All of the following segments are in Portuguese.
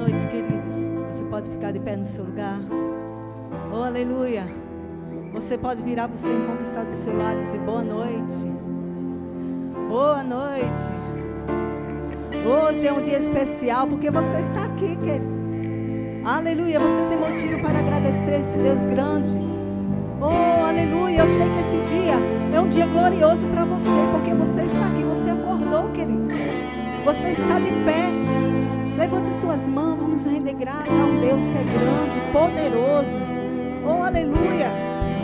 noite, queridos. Você pode ficar de pé no seu lugar. Oh, aleluia. Você pode virar para o seu irmão que está do seu lado e dizer boa noite. Boa noite. Hoje é um dia especial porque você está aqui, querido. Aleluia. Você tem motivo para agradecer esse Deus grande. Oh, aleluia. Eu sei que esse dia é um dia glorioso para você porque você está aqui. Você acordou, querido. Você está de pé. Levante suas mãos, vamos render graça a um Deus que é grande, poderoso. Oh, aleluia.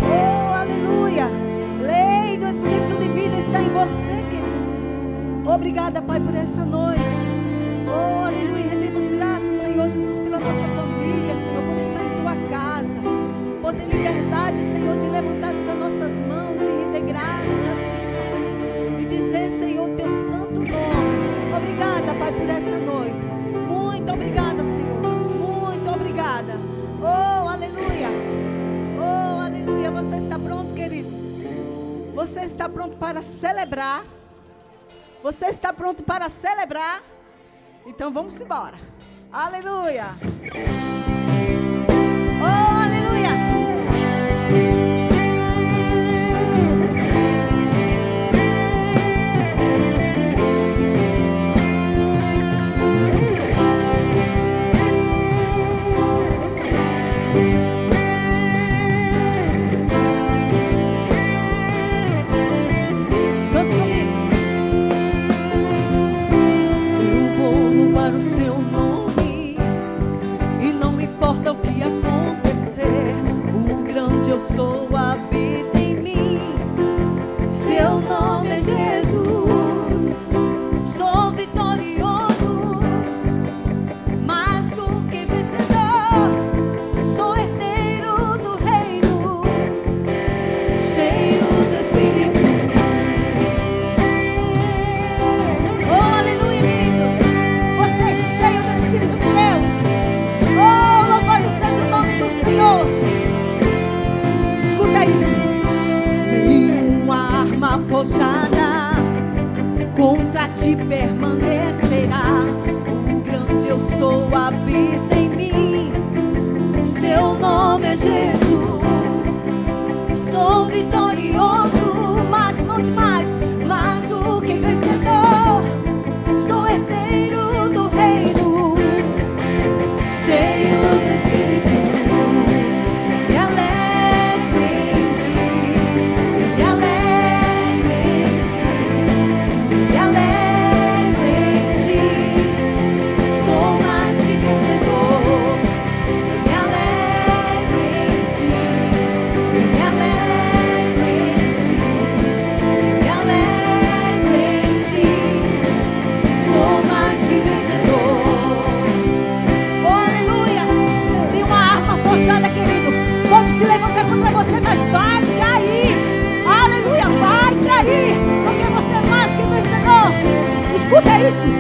Oh, aleluia. Lei do Espírito de vida está em você, querido. Obrigada, Pai, por essa noite. Oh, aleluia. Rendemos graças, Senhor Jesus, pela nossa família, Senhor, por estar em tua casa. Por ter liberdade, Senhor, de levantarmos as nossas mãos e render graças a Ti. E dizer, Senhor, teu santo nome. Obrigada, Pai, por essa noite. Muito obrigada, Senhor. Muito obrigada. Oh, aleluia. Oh, aleluia. Você está pronto, querido? Você está pronto para celebrar? Você está pronto para celebrar? Então vamos embora. Aleluia. Contra ti Escuta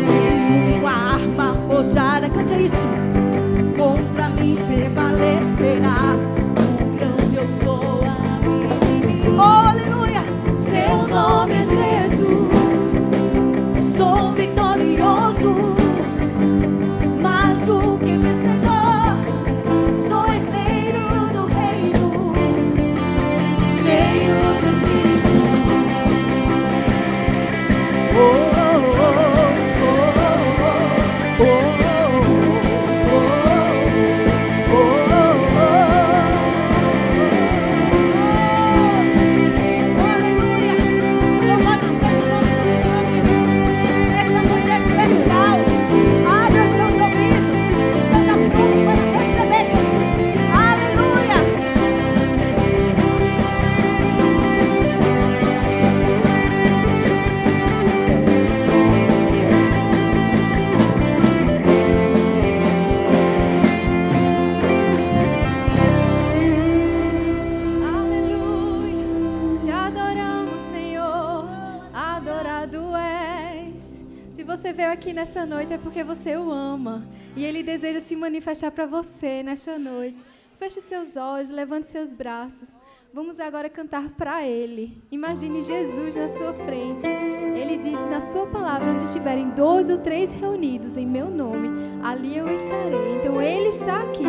aqui nessa noite é porque você o ama e Ele deseja se manifestar para você nesta noite. Feche seus olhos, levante seus braços. Vamos agora cantar para Ele. Imagine Jesus na sua frente. Ele disse na sua palavra: onde estiverem dois ou três reunidos em meu nome, ali eu estarei. Então Ele está aqui.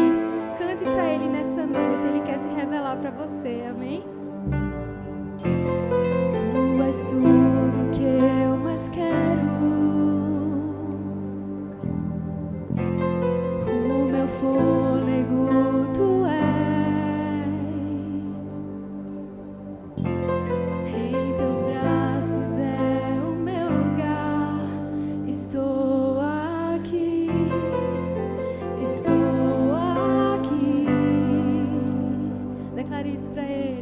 Cante para Ele nessa noite. Ele quer se revelar para você. Amém? Tu és tudo que eu mais quero. nariz para ele.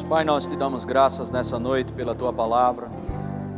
Pai, nós te damos graças nessa noite pela tua palavra.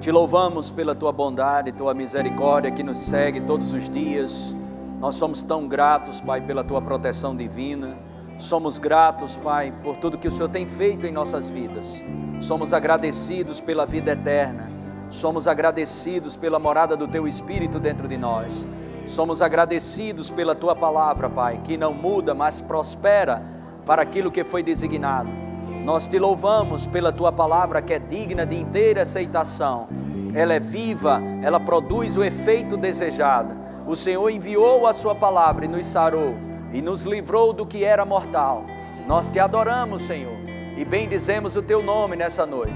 Te louvamos pela tua bondade, tua misericórdia que nos segue todos os dias. Nós somos tão gratos, Pai, pela tua proteção divina. Somos gratos, Pai, por tudo que o Senhor tem feito em nossas vidas. Somos agradecidos pela vida eterna. Somos agradecidos pela morada do teu Espírito dentro de nós. Somos agradecidos pela tua palavra, Pai, que não muda, mas prospera para aquilo que foi designado. Nós te louvamos pela tua palavra que é digna de inteira aceitação. Ela é viva, ela produz o efeito desejado. O Senhor enviou a sua palavra e nos sarou e nos livrou do que era mortal. Nós te adoramos, Senhor, e bendizemos o teu nome nessa noite.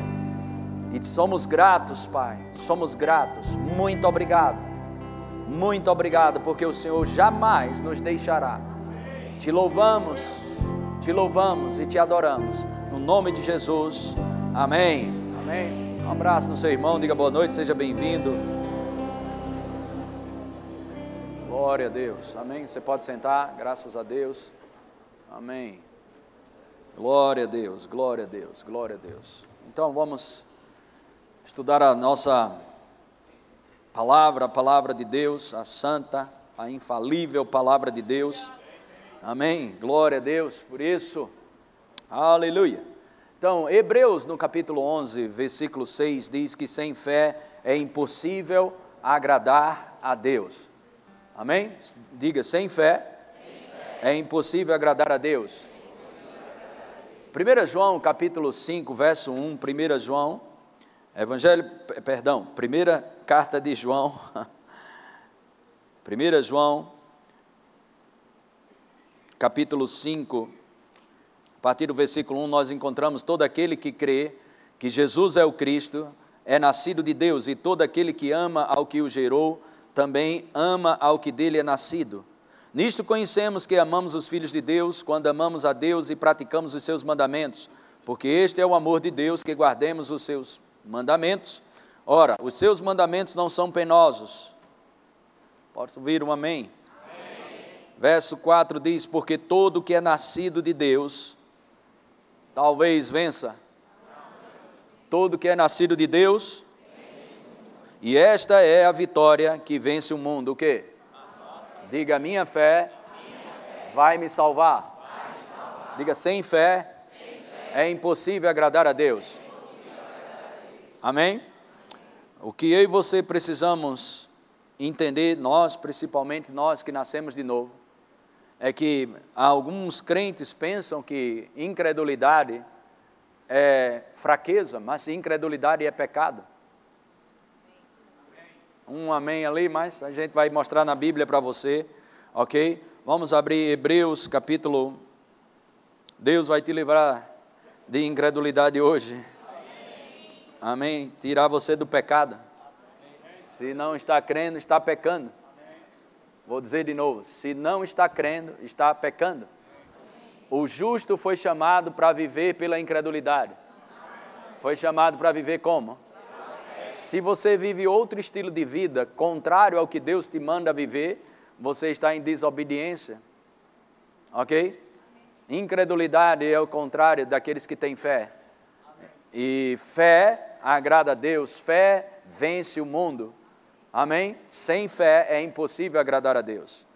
E somos gratos, Pai, somos gratos. Muito obrigado. Muito obrigado, porque o Senhor jamais nos deixará. Te louvamos, te louvamos e te adoramos. No nome de Jesus. Amém. Amém. Um abraço no seu irmão, diga boa noite, seja bem-vindo. Glória a Deus. Amém. Você pode sentar, graças a Deus. Amém. Glória a Deus, glória a Deus, glória a Deus. Então vamos estudar a nossa palavra, a palavra de Deus, a santa, a infalível palavra de Deus. Amém. Glória a Deus por isso. Aleluia. Então, Hebreus no capítulo 11, versículo 6 diz que sem fé é impossível agradar a Deus. Amém? Diga, sem fé, sem fé. é impossível agradar a Deus. 1 João capítulo 5, verso 1, 1 João, Evangelho, perdão, primeira carta de João, 1 João, capítulo 5, a partir do versículo 1, nós encontramos todo aquele que crê que Jesus é o Cristo, é nascido de Deus, e todo aquele que ama ao que o gerou, também ama ao que dele é nascido. Nisto conhecemos que amamos os filhos de Deus, quando amamos a Deus e praticamos os seus mandamentos, porque este é o amor de Deus, que guardemos os seus mandamentos. Ora, os seus mandamentos não são penosos. Posso ouvir um amém? amém? Verso 4 diz: Porque todo que é nascido de Deus, talvez vença. Todo que é nascido de Deus, e esta é a vitória que vence o mundo. O quê? Diga, minha fé, vai me salvar. Diga, sem fé, é impossível agradar a Deus. Amém? O que eu e você precisamos entender, nós, principalmente nós que nascemos de novo, é que alguns crentes pensam que incredulidade é fraqueza, mas incredulidade é pecado um amém ali, mas a gente vai mostrar na Bíblia para você, ok? Vamos abrir Hebreus capítulo. Deus vai te livrar de incredulidade hoje. Amém. Tirar você do pecado. Se não está crendo, está pecando. Vou dizer de novo: se não está crendo, está pecando. O justo foi chamado para viver pela incredulidade. Foi chamado para viver como? Se você vive outro estilo de vida contrário ao que Deus te manda viver, você está em desobediência. Ok? Incredulidade é o contrário daqueles que têm fé. E fé agrada a Deus, fé vence o mundo. Amém? Sem fé é impossível agradar a Deus.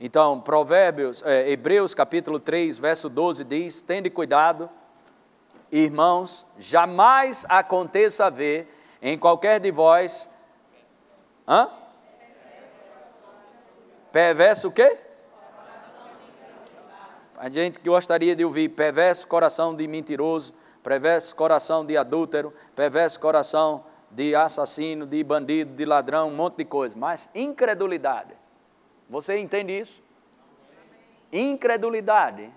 Então, Provérbios, é, Hebreus capítulo 3, verso 12 diz: Tende cuidado, irmãos, jamais aconteça haver em qualquer de vós. Hã? Perverso o quê? A gente gostaria de ouvir perverso coração de mentiroso, perverso coração de adúltero, perverso coração de assassino, de bandido, de ladrão, um monte de coisa. Mas incredulidade. Você entende isso? Incredulidade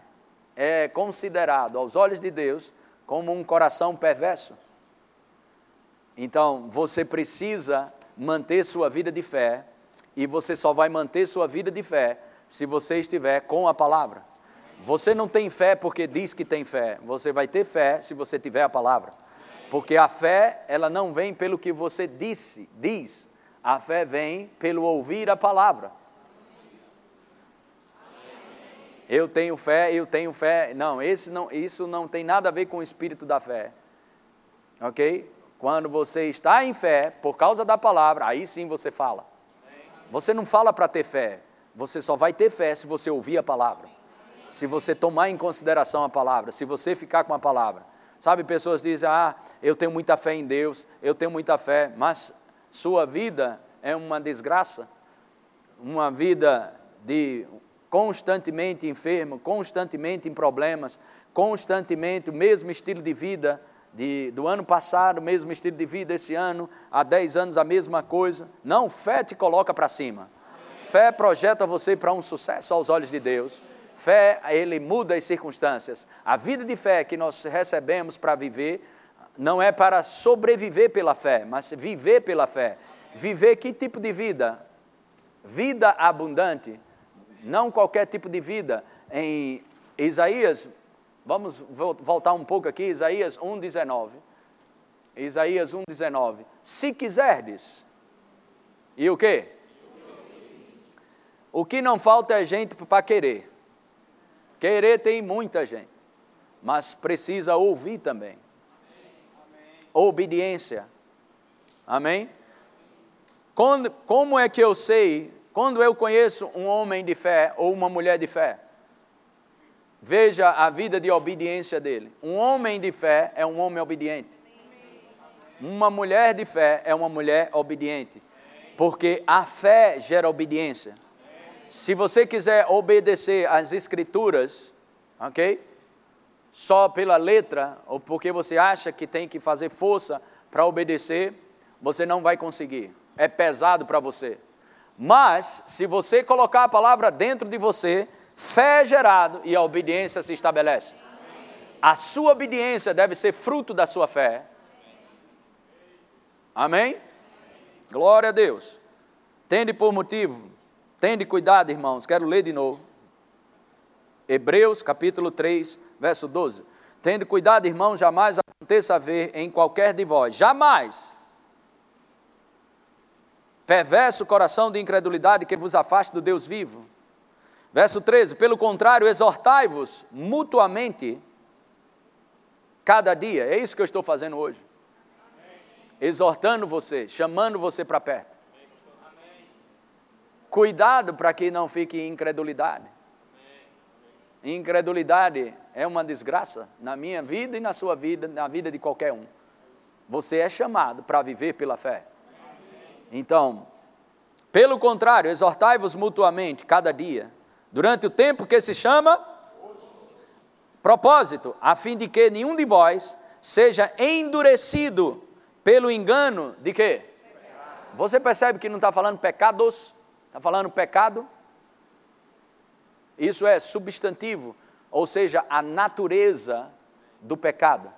é considerado aos olhos de Deus como um coração perverso. Então, você precisa manter sua vida de fé, e você só vai manter sua vida de fé se você estiver com a palavra. Você não tem fé porque diz que tem fé, você vai ter fé se você tiver a palavra. Porque a fé, ela não vem pelo que você disse, diz. A fé vem pelo ouvir a palavra. Eu tenho fé, eu tenho fé. Não, esse não, isso não tem nada a ver com o espírito da fé. Ok? Quando você está em fé, por causa da palavra, aí sim você fala. Você não fala para ter fé, você só vai ter fé se você ouvir a palavra. Se você tomar em consideração a palavra, se você ficar com a palavra. Sabe, pessoas dizem: "Ah, eu tenho muita fé em Deus, eu tenho muita fé", mas sua vida é uma desgraça, uma vida de constantemente enfermo, constantemente em problemas, constantemente o mesmo estilo de vida de, do ano passado, o mesmo estilo de vida esse ano, há 10 anos a mesma coisa. Não, fé te coloca para cima. Fé projeta você para um sucesso aos olhos de Deus. Fé, ele muda as circunstâncias. A vida de fé que nós recebemos para viver não é para sobreviver pela fé, mas viver pela fé. Viver que tipo de vida? Vida abundante, não qualquer tipo de vida. Em Isaías, vamos voltar um pouco aqui, Isaías 1,19. Isaías 1,19. Se quiserdes, e o quê? O que não falta é gente para querer. Querer tem muita gente, mas precisa ouvir também. Obediência. Amém? Quando, como é que eu sei, quando eu conheço um homem de fé ou uma mulher de fé? Veja a vida de obediência dele. Um homem de fé é um homem obediente. Uma mulher de fé é uma mulher obediente. Porque a fé gera obediência. Se você quiser obedecer às escrituras, ok? Só pela letra, ou porque você acha que tem que fazer força para obedecer, você não vai conseguir é pesado para você. Mas, se você colocar a palavra dentro de você, fé é gerado e a obediência se estabelece. A sua obediência deve ser fruto da sua fé. Amém? Glória a Deus. Tende por motivo, tende cuidado, irmãos. Quero ler de novo. Hebreus capítulo 3, verso 12. Tende cuidado, irmãos, jamais aconteça haver em qualquer de vós, jamais Perverso coração de incredulidade que vos afaste do Deus vivo. Verso 13: Pelo contrário, exortai-vos mutuamente cada dia. É isso que eu estou fazendo hoje. Exortando você, chamando você para perto. Cuidado para que não fique incredulidade. Incredulidade é uma desgraça na minha vida e na sua vida, na vida de qualquer um. Você é chamado para viver pela fé. Então, pelo contrário, exortai-vos mutuamente cada dia, durante o tempo que se chama propósito, a fim de que nenhum de vós seja endurecido pelo engano de quê? Você percebe que não está falando pecados, está falando pecado? Isso é substantivo, ou seja, a natureza do pecado.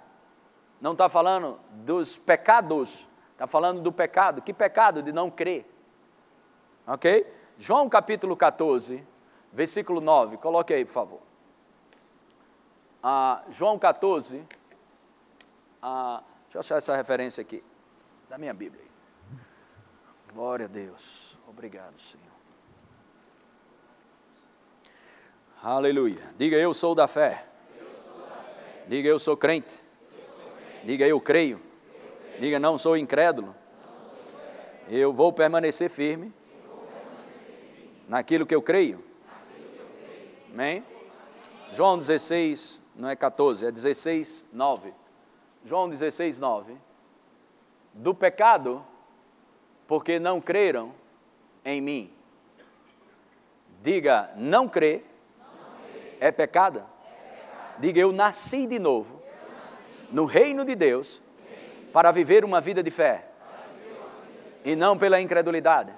Não está falando dos pecados, Está falando do pecado. Que pecado? De não crer. Ok? João capítulo 14, versículo 9. Coloque aí, por favor. Ah, João 14. Ah, deixa eu achar essa referência aqui. Da minha Bíblia. Glória a Deus. Obrigado, Senhor. Aleluia. Diga eu sou da fé. Diga eu sou crente. Diga eu creio. Diga, não sou incrédulo. Eu vou permanecer firme naquilo que eu creio. Amém? João 16, não é 14, é 16, 9. João 16, 9. Do pecado, porque não creram em mim. Diga, não crê, é pecado? Diga, eu nasci de novo no reino de Deus para viver uma vida de fé e não pela incredulidade.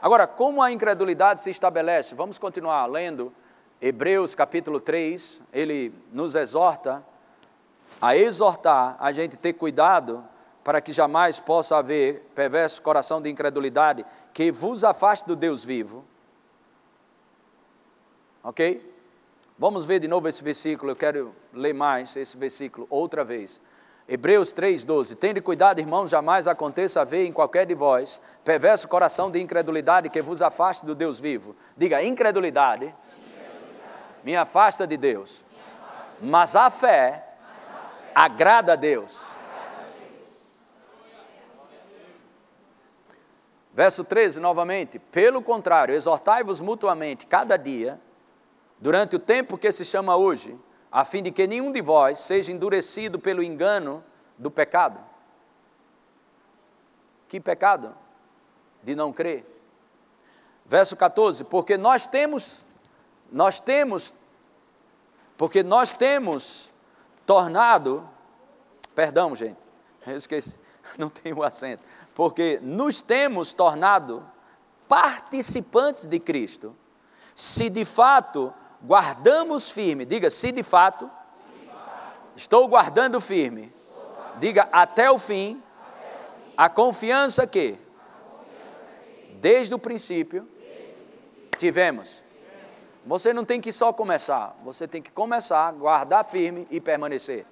Agora, como a incredulidade se estabelece? Vamos continuar lendo Hebreus capítulo 3, ele nos exorta a exortar a gente ter cuidado para que jamais possa haver perverso coração de incredulidade que vos afaste do Deus vivo. Ok? Vamos ver de novo esse versículo, eu quero ler mais esse versículo outra vez. Hebreus 3,12: Tende cuidado, irmãos, jamais aconteça haver em qualquer de vós perverso coração de incredulidade que vos afaste do Deus vivo. Diga, incredulidade, incredulidade. me afasta de Deus. Mas a fé agrada a Deus. Verso 13, novamente. Pelo contrário, exortai-vos mutuamente cada dia, durante o tempo que se chama hoje, a fim de que nenhum de vós seja endurecido pelo engano do pecado. Que pecado? De não crer. Verso 14, porque nós temos, nós temos, porque nós temos tornado, perdão, gente, eu esqueci, não tenho o acento, porque nos temos tornado participantes de Cristo, se de fato guardamos firme, diga, se de fato, estou guardando firme, diga, até o fim, a confiança que, desde o princípio, tivemos. Você não tem que só começar, você tem que começar, guardar firme e permanecer.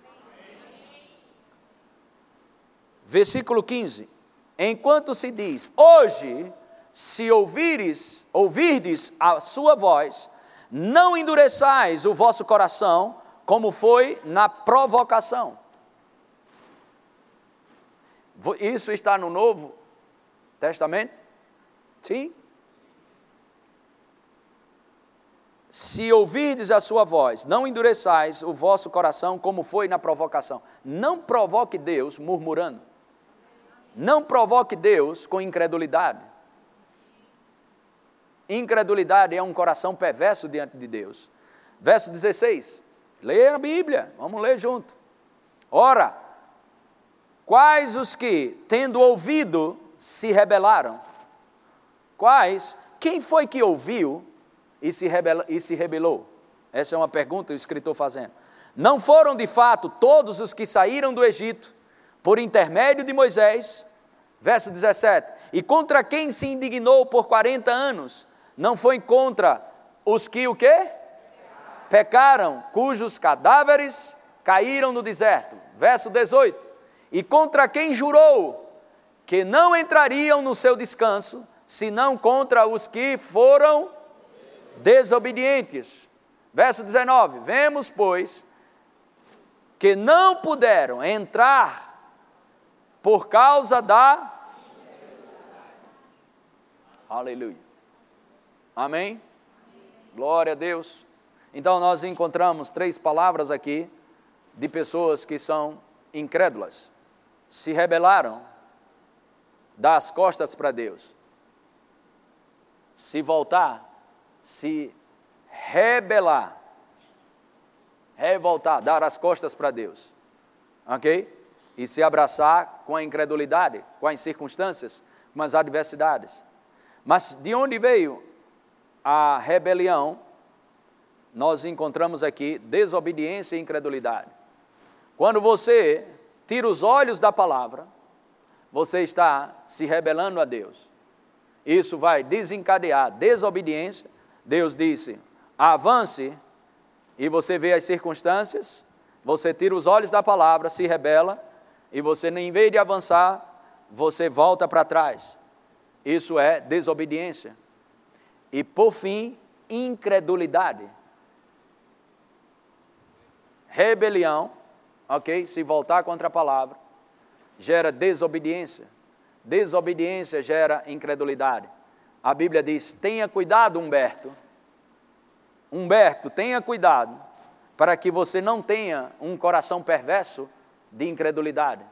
Versículo 15. Enquanto se diz: Hoje, se ouvires, ouvirdes a sua voz, não endureçais o vosso coração, como foi na provocação. Isso está no Novo Testamento? Sim. Se ouvirdes a sua voz, não endureçais o vosso coração como foi na provocação. Não provoque Deus murmurando. Não provoque Deus com incredulidade. Incredulidade é um coração perverso diante de Deus. Verso 16. Leia a Bíblia, vamos ler junto. Ora, quais os que, tendo ouvido, se rebelaram? Quais? Quem foi que ouviu e se, rebela, e se rebelou? Essa é uma pergunta o escritor fazendo. Não foram de fato todos os que saíram do Egito por intermédio de Moisés, verso 17, e contra quem se indignou por 40 anos, não foi contra os que o quê? Pecaram, cujos cadáveres caíram no deserto. Verso 18. E contra quem jurou que não entrariam no seu descanso, senão contra os que foram desobedientes. Verso 19. Vemos, pois, que não puderam entrar por causa da. Aleluia. Amém? Glória a Deus. Então nós encontramos três palavras aqui de pessoas que são incrédulas, se rebelaram, dá as costas para Deus. Se voltar, se rebelar, revoltar, dar as costas para Deus. Ok? E se abraçar com a incredulidade, com as circunstâncias, com as adversidades. Mas de onde veio a rebelião? Nós encontramos aqui desobediência e incredulidade. Quando você tira os olhos da palavra, você está se rebelando a Deus. Isso vai desencadear desobediência. Deus disse: avance, e você vê as circunstâncias, você tira os olhos da palavra, se rebela, e você, em vez de avançar, você volta para trás. Isso é desobediência. E por fim, incredulidade. Rebelião, ok? Se voltar contra a palavra, gera desobediência. Desobediência gera incredulidade. A Bíblia diz: tenha cuidado, Humberto. Humberto, tenha cuidado, para que você não tenha um coração perverso de incredulidade.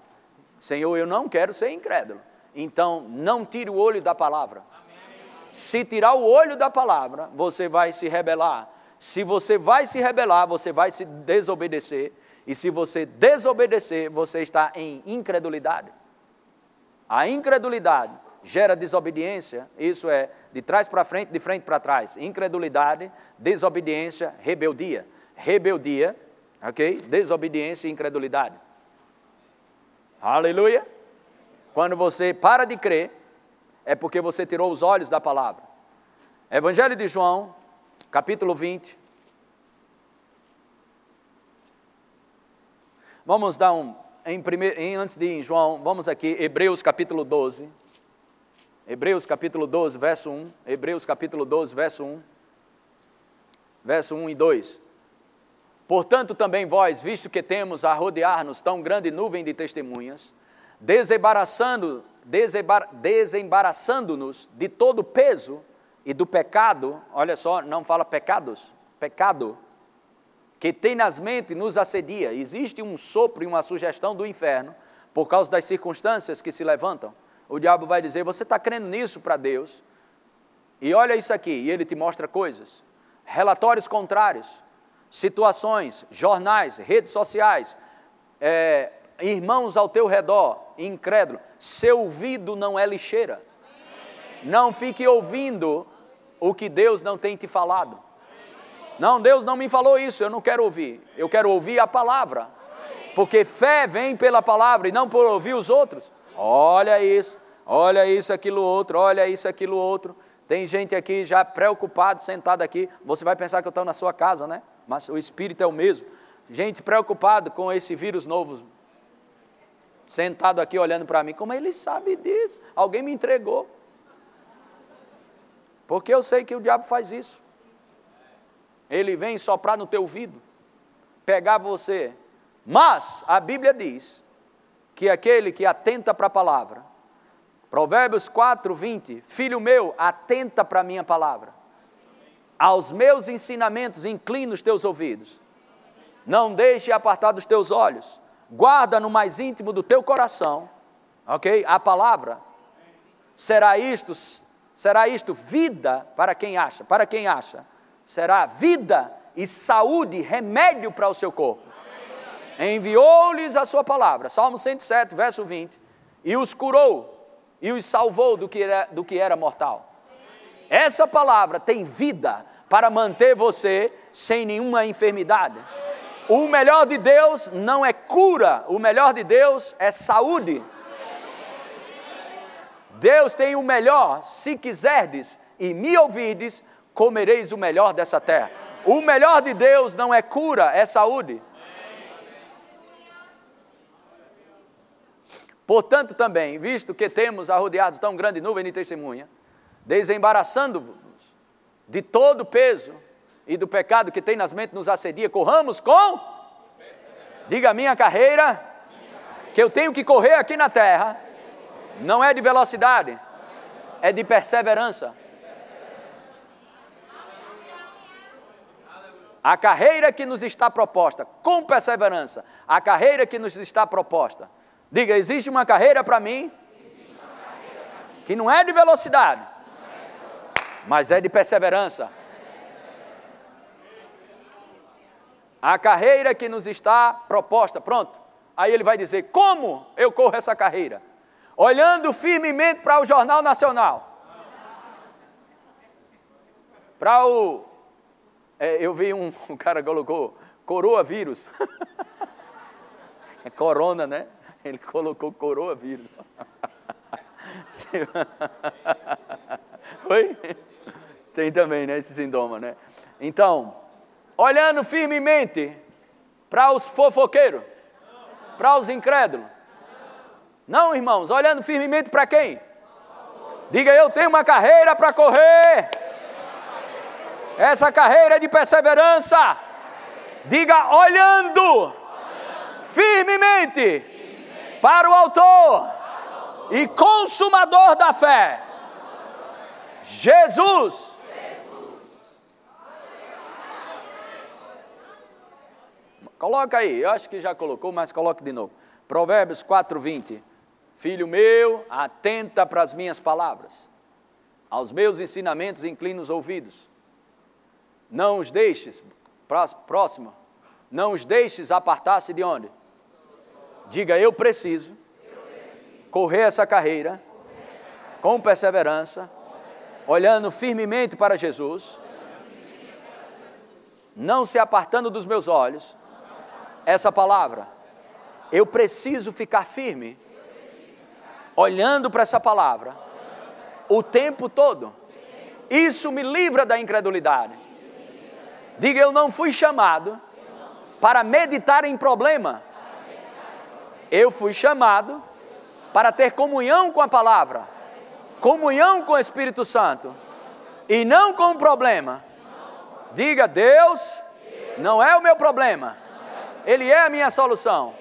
Senhor, eu não quero ser incrédulo. Então, não tire o olho da palavra. Se tirar o olho da palavra, você vai se rebelar. Se você vai se rebelar, você vai se desobedecer. E se você desobedecer, você está em incredulidade. A incredulidade gera desobediência, isso é de trás para frente, de frente para trás. Incredulidade, desobediência, rebeldia. Rebeldia, ok? Desobediência e incredulidade. Aleluia. Quando você para de crer, é porque você tirou os olhos da palavra. Evangelho de João, capítulo 20. Vamos dar um, em primeiro, em, antes de ir em João, vamos aqui, Hebreus capítulo 12. Hebreus capítulo 12, verso 1. Hebreus capítulo 12, verso 1. verso 1 e 2. Portanto, também vós, visto que temos a rodear-nos tão grande nuvem de testemunhas, desembaraçando, desembar, desembaraçando-nos de todo o peso e do pecado, olha só, não fala pecados, pecado, que tenazmente nos assedia. Existe um sopro e uma sugestão do inferno por causa das circunstâncias que se levantam. O diabo vai dizer: Você está crendo nisso para Deus? E olha isso aqui, e ele te mostra coisas, relatórios contrários, situações, jornais, redes sociais, é, irmãos ao teu redor, incrédulo. Seu ouvido não é lixeira. Não fique ouvindo o que Deus não tem te falado. Não, Deus não me falou isso, eu não quero ouvir. Eu quero ouvir a palavra. Porque fé vem pela palavra e não por ouvir os outros. Olha isso, olha isso, aquilo outro, olha isso, aquilo outro. Tem gente aqui já preocupado, sentado aqui. Você vai pensar que eu estou na sua casa, né? Mas o espírito é o mesmo. Gente preocupado com esse vírus novo. Sentado aqui olhando para mim. Como ele sabe disso? Alguém me entregou. Porque eu sei que o diabo faz isso. Ele vem soprar no teu ouvido, pegar você. Mas a Bíblia diz que aquele que atenta para a palavra, Provérbios 4, 20, filho meu, atenta para a minha palavra. Aos meus ensinamentos inclina os teus ouvidos. Não deixe apartar dos teus olhos. Guarda no mais íntimo do teu coração, ok? A palavra. Será isto, será isto vida para quem acha, para quem acha será vida e saúde, remédio para o seu corpo. Enviou-lhes a sua palavra, Salmo 107, verso 20, e os curou e os salvou do que era, do que era mortal. Essa palavra tem vida para manter você sem nenhuma enfermidade. O melhor de Deus não é cura, o melhor de Deus é saúde. Deus tem o melhor, se quiserdes e me ouvirdes, comereis o melhor dessa terra. O melhor de Deus não é cura, é saúde. Portanto, também, visto que temos arrodeados tão grande nuvem de testemunha, desembaraçando-vos de todo o peso e do pecado que tem nas mentes nos assedia, corramos com. Diga minha carreira, que eu tenho que correr aqui na terra, não é de velocidade, é de perseverança. A carreira que nos está proposta, com perseverança, a carreira que nos está proposta. Diga, existe uma carreira para mim que não é de velocidade, mas é de perseverança. A carreira que nos está proposta, pronto. Aí ele vai dizer: como eu corro essa carreira? Olhando firmemente para o Jornal Nacional, para o é, eu vi um, um cara colocou coroa vírus. é corona, né? Ele colocou coroa vírus. Oi? Tem também, né? Esse sintoma, né? Então, olhando firmemente para os fofoqueiros, para os incrédulos. Não, irmãos, olhando firmemente para quem? Diga, eu tenho uma carreira para correr. Essa carreira é de perseverança. Diga olhando firmemente para o Autor e Consumador da fé. Jesus. Coloca aí, eu acho que já colocou, mas coloque de novo. Provérbios 4, 20. Filho meu, atenta para as minhas palavras, aos meus ensinamentos inclina os ouvidos. Não os deixes, próximo, não os deixes apartar-se de onde? Diga, eu preciso correr essa carreira com perseverança, olhando firmemente para Jesus, não se apartando dos meus olhos, essa palavra. Eu preciso ficar firme, olhando para essa palavra, o tempo todo. Isso me livra da incredulidade. Diga, eu não fui chamado para meditar em problema. Eu fui chamado para ter comunhão com a palavra, comunhão com o Espírito Santo, e não com o problema. Diga, Deus não é o meu problema, Ele é a minha solução.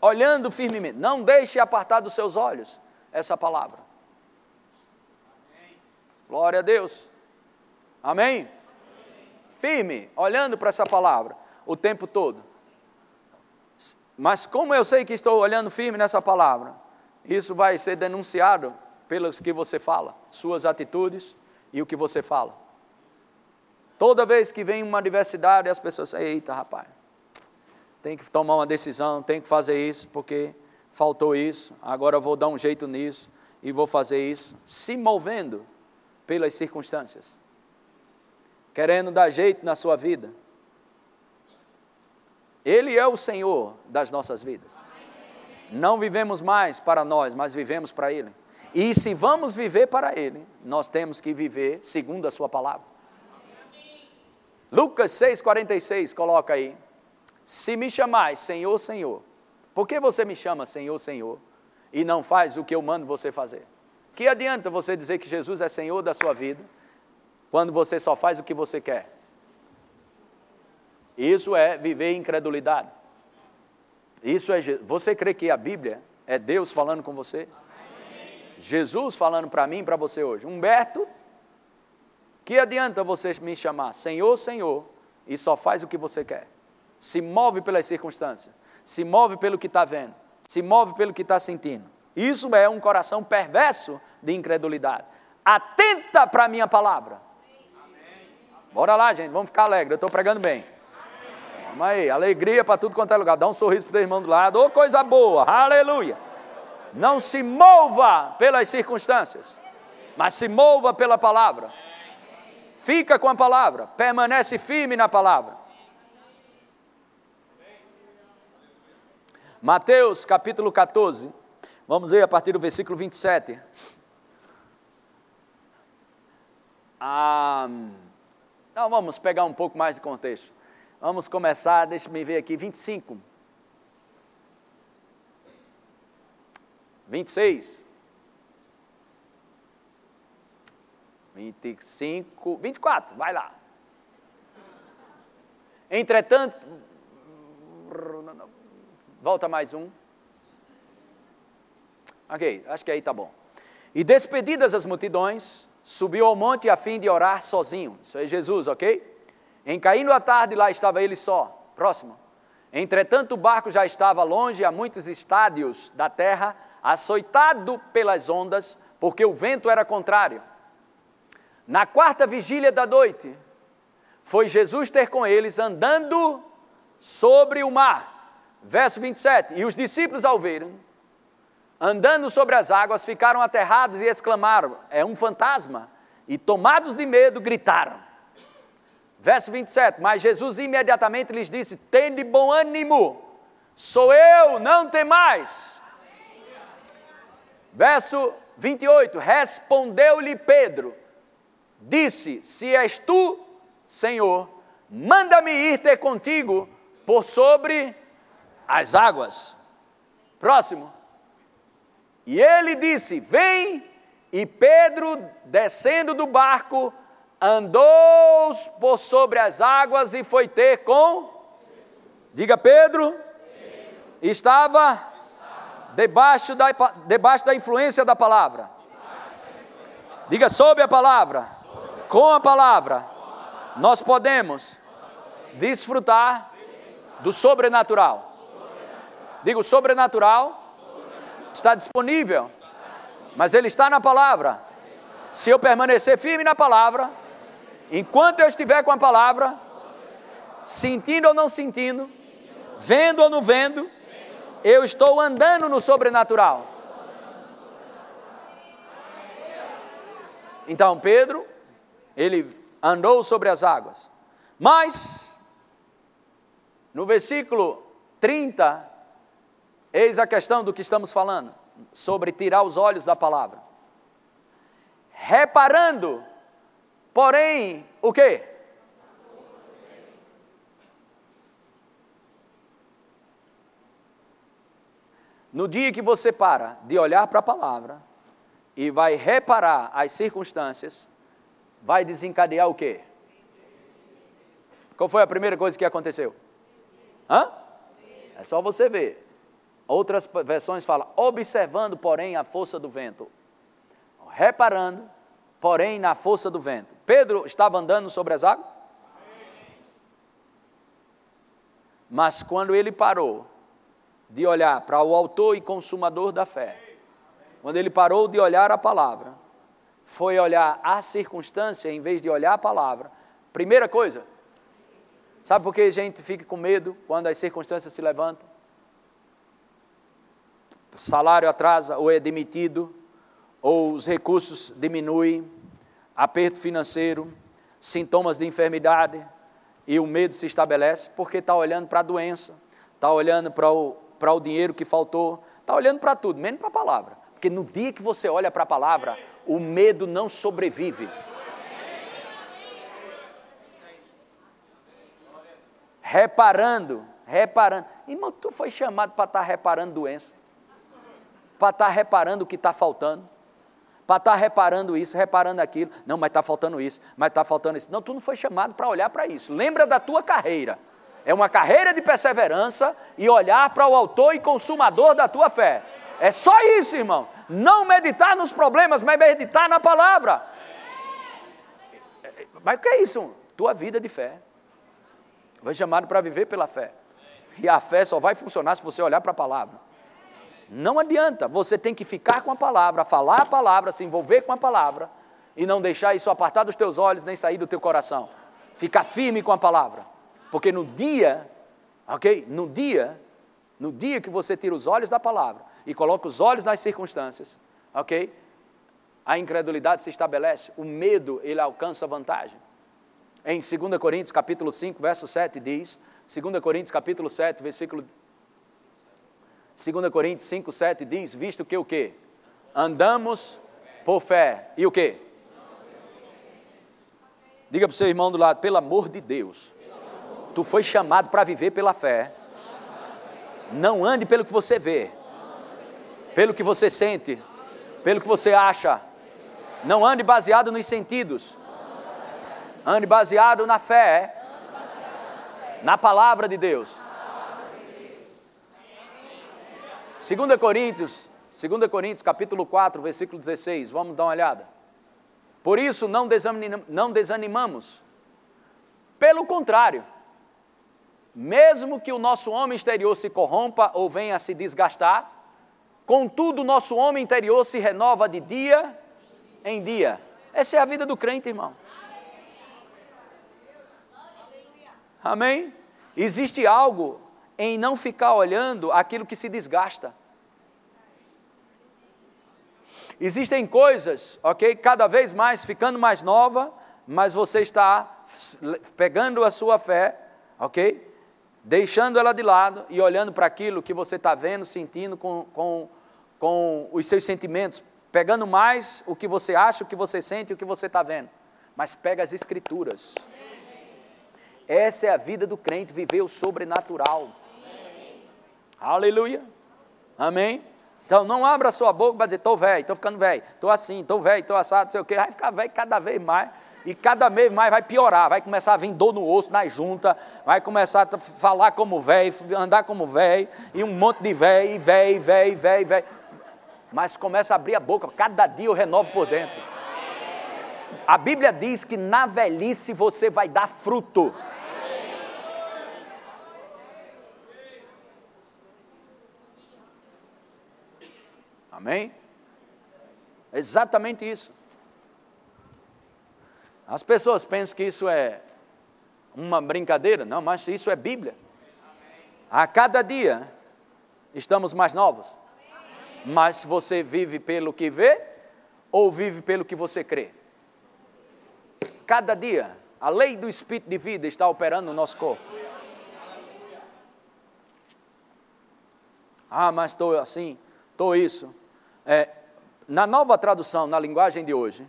Olhando firmemente, não deixe apartar dos seus olhos essa palavra. Glória a Deus. Amém? Firme, olhando para essa palavra o tempo todo. Mas como eu sei que estou olhando firme nessa palavra, isso vai ser denunciado pelos que você fala, suas atitudes e o que você fala. Toda vez que vem uma adversidade, as pessoas dizem, eita rapaz, tem que tomar uma decisão, tem que fazer isso, porque faltou isso, agora vou dar um jeito nisso e vou fazer isso, se movendo pelas circunstâncias, querendo dar jeito na sua vida. Ele é o Senhor das nossas vidas. Não vivemos mais para nós, mas vivemos para Ele. E se vamos viver para Ele, nós temos que viver segundo a Sua palavra. Lucas 6,46, coloca aí. Se me chamais Senhor, Senhor, por que você me chama Senhor, Senhor e não faz o que eu mando você fazer? Que adianta você dizer que Jesus é Senhor da sua vida quando você só faz o que você quer? Isso é viver incredulidade. Isso é você crê que a Bíblia é Deus falando com você? Jesus falando para mim e para você hoje. Humberto, que adianta você me chamar Senhor, Senhor e só faz o que você quer? Se move pelas circunstâncias, se move pelo que está vendo, se move pelo que está sentindo. Isso é um coração perverso de incredulidade. Atenta para a minha palavra. Bora lá, gente, vamos ficar alegres. Eu estou pregando bem. Vamos aí, alegria para tudo quanto é lugar. Dá um sorriso para o teu irmão do lado. Ô, oh, coisa boa, aleluia. Não se mova pelas circunstâncias, mas se mova pela palavra. Fica com a palavra, permanece firme na palavra. Mateus capítulo 14. Vamos ver a partir do versículo 27. Ah, então vamos pegar um pouco mais de contexto. Vamos começar, deixa-me ver aqui, 25. 26. 25, 24, vai lá. Entretanto, volta mais um. Ok, acho que aí tá bom. E despedidas as multidões, subiu ao monte a fim de orar sozinho. Isso é Jesus, ok? Em caindo a tarde, lá estava ele só. Próximo. Entretanto, o barco já estava longe a muitos estádios da terra, açoitado pelas ondas, porque o vento era contrário. Na quarta vigília da noite, foi Jesus ter com eles andando sobre o mar. Verso 27. E os discípulos, ao verem, andando sobre as águas, ficaram aterrados e exclamaram: É um fantasma. E tomados de medo, gritaram. Verso 27. Mas Jesus imediatamente lhes disse: Tende bom ânimo, sou eu, não tem mais. Verso 28. Respondeu-lhe Pedro: Disse: Se és tu, Senhor, manda-me ir ter contigo por sobre as águas. Próximo. E ele disse: Vem. E Pedro, descendo do barco, andou por sobre as águas e foi ter com. Diga Pedro. Pedro. Estava, Estava. Debaixo, da, debaixo da influência da palavra. Diga sob a palavra. Com a palavra. Nós podemos desfrutar do sobrenatural. Digo sobrenatural está disponível, mas ele está na palavra. Se eu permanecer firme na palavra, enquanto eu estiver com a palavra, sentindo ou não sentindo, vendo ou não vendo, eu estou andando no sobrenatural. Então Pedro, ele andou sobre as águas. Mas, no versículo 30, Eis a questão do que estamos falando, sobre tirar os olhos da palavra. Reparando, porém, o quê? No dia que você para de olhar para a palavra e vai reparar as circunstâncias, vai desencadear o quê? Qual foi a primeira coisa que aconteceu? Hã? É só você ver. Outras versões falam, observando, porém, a força do vento. Reparando, porém, na força do vento. Pedro estava andando sobre as águas? Mas quando ele parou de olhar para o autor e consumador da fé, quando ele parou de olhar a palavra, foi olhar a circunstância em vez de olhar a palavra. Primeira coisa, sabe por que a gente fica com medo quando as circunstâncias se levantam? salário atrasa ou é demitido, ou os recursos diminuem, aperto financeiro, sintomas de enfermidade, e o medo se estabelece porque está olhando para a doença, está olhando para o, para o dinheiro que faltou, está olhando para tudo, menos para a palavra. Porque no dia que você olha para a palavra, o medo não sobrevive. Reparando, reparando. Irmão, tu foi chamado para estar tá reparando doença para estar tá reparando o que está faltando, para estar tá reparando isso, reparando aquilo. Não, mas está faltando isso, mas está faltando isso. Não, tu não foi chamado para olhar para isso. Lembra da tua carreira. É uma carreira de perseverança e olhar para o autor e consumador da tua fé. É só isso, irmão. Não meditar nos problemas, mas meditar na palavra. Mas o que é isso? Tua vida de fé. Foi chamado para viver pela fé. E a fé só vai funcionar se você olhar para a palavra. Não adianta, você tem que ficar com a palavra, falar a palavra, se envolver com a palavra e não deixar isso apartar dos teus olhos nem sair do teu coração. Ficar firme com a palavra, porque no dia, ok? No dia, no dia que você tira os olhos da palavra e coloca os olhos nas circunstâncias, ok? A incredulidade se estabelece, o medo ele alcança vantagem. Em 2 Coríntios capítulo 5, verso 7 diz, 2 Coríntios capítulo 7, versículo 2 Coríntios 5, 7 diz, visto que o quê? Andamos por fé. E o quê? Diga para o seu irmão do lado, pelo amor de Deus, tu foi chamado para viver pela fé. Não ande pelo que você vê, pelo que você sente, pelo que você acha. Não ande baseado nos sentidos. Ande baseado na fé, na palavra de Deus. 2 Coríntios, 2 Coríntios, capítulo 4, versículo 16, vamos dar uma olhada. Por isso não, não desanimamos. Pelo contrário, mesmo que o nosso homem exterior se corrompa ou venha a se desgastar, contudo o nosso homem interior se renova de dia em dia. Essa é a vida do crente, irmão. Amém? Existe algo em não ficar olhando aquilo que se desgasta. Existem coisas, ok, cada vez mais ficando mais nova, mas você está pegando a sua fé, ok, deixando ela de lado e olhando para aquilo que você está vendo, sentindo com, com, com os seus sentimentos, pegando mais o que você acha, o que você sente e o que você está vendo. Mas pega as escrituras. Essa é a vida do crente, viver o sobrenatural. Aleluia. Amém. Então não abra sua boca para dizer, estou velho, estou ficando velho, estou assim, estou velho, estou assado, não sei o quê. Vai ficar velho cada vez mais. E cada vez mais vai piorar, vai começar a vir dor no osso, na junta, vai começar a falar como velho, andar como velho, e um monte de velho, velho, velho, velho, velho. Mas começa a abrir a boca, cada dia eu renovo por dentro. A Bíblia diz que na velhice você vai dar fruto. Amém? Exatamente isso. As pessoas pensam que isso é uma brincadeira, não, mas isso é Bíblia. A cada dia estamos mais novos. Mas você vive pelo que vê ou vive pelo que você crê? Cada dia, a lei do espírito de vida está operando no nosso corpo. Ah, mas estou assim, estou isso. É, na nova tradução, na linguagem de hoje,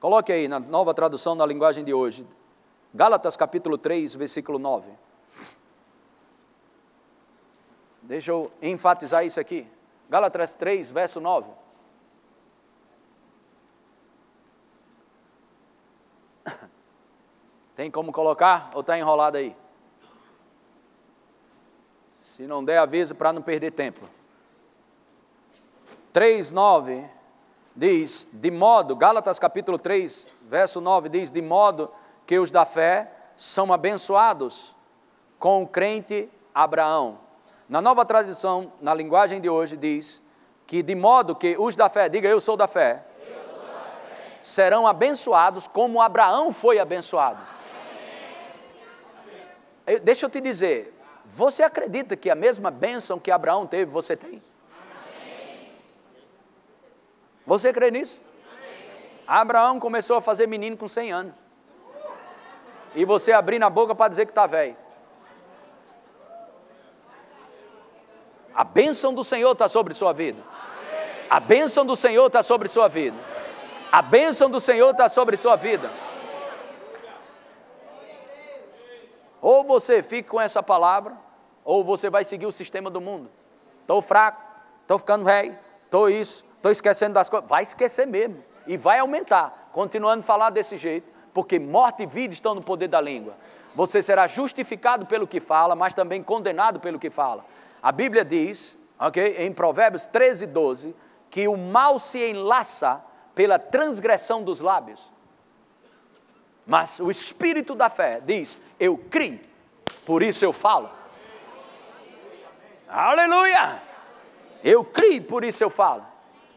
coloque aí, na nova tradução, na linguagem de hoje, Gálatas capítulo 3, versículo 9. Deixa eu enfatizar isso aqui. Gálatas 3, verso 9. Tem como colocar ou está enrolado aí? Se não der, avisa para não perder tempo. 3, 9 diz: De modo, Gálatas capítulo 3, verso 9 diz: De modo que os da fé são abençoados com o crente Abraão. Na nova tradição, na linguagem de hoje, diz que de modo que os da fé, diga eu sou da fé, sou da fé. serão abençoados como Abraão foi abençoado. Eu, deixa eu te dizer, você acredita que a mesma bênção que Abraão teve, você tem? Você crê nisso? Abraão começou a fazer menino com 100 anos. E você abrindo a boca para dizer que está velho. A bênção do Senhor está sobre sua vida. A bênção do Senhor está sobre sua vida. A bênção do Senhor está sobre sua vida. Ou você fica com essa palavra, ou você vai seguir o sistema do mundo. Estou fraco, estou ficando velho, estou isso, estou esquecendo das coisas. Vai esquecer mesmo. E vai aumentar, continuando a falar desse jeito, porque morte e vida estão no poder da língua. Você será justificado pelo que fala, mas também condenado pelo que fala. A Bíblia diz, ok, em Provérbios 13, 12, que o mal se enlaça pela transgressão dos lábios. Mas o espírito da fé diz: Eu criei, por isso eu falo. Aleluia! Eu criei, por isso eu falo.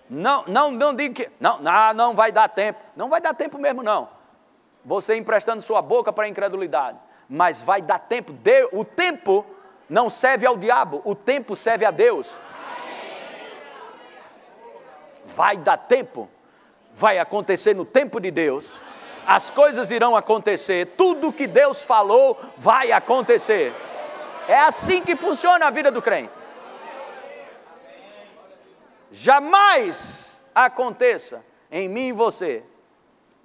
Não, não, não digo que não, não, não vai dar tempo. Não vai dar tempo mesmo não. Você emprestando sua boca para a incredulidade, mas vai dar tempo. o tempo não serve ao diabo, o tempo serve a Deus. Vai dar tempo, vai acontecer no tempo de Deus, as coisas irão acontecer, tudo que Deus falou vai acontecer. É assim que funciona a vida do crente. Jamais aconteça em mim e você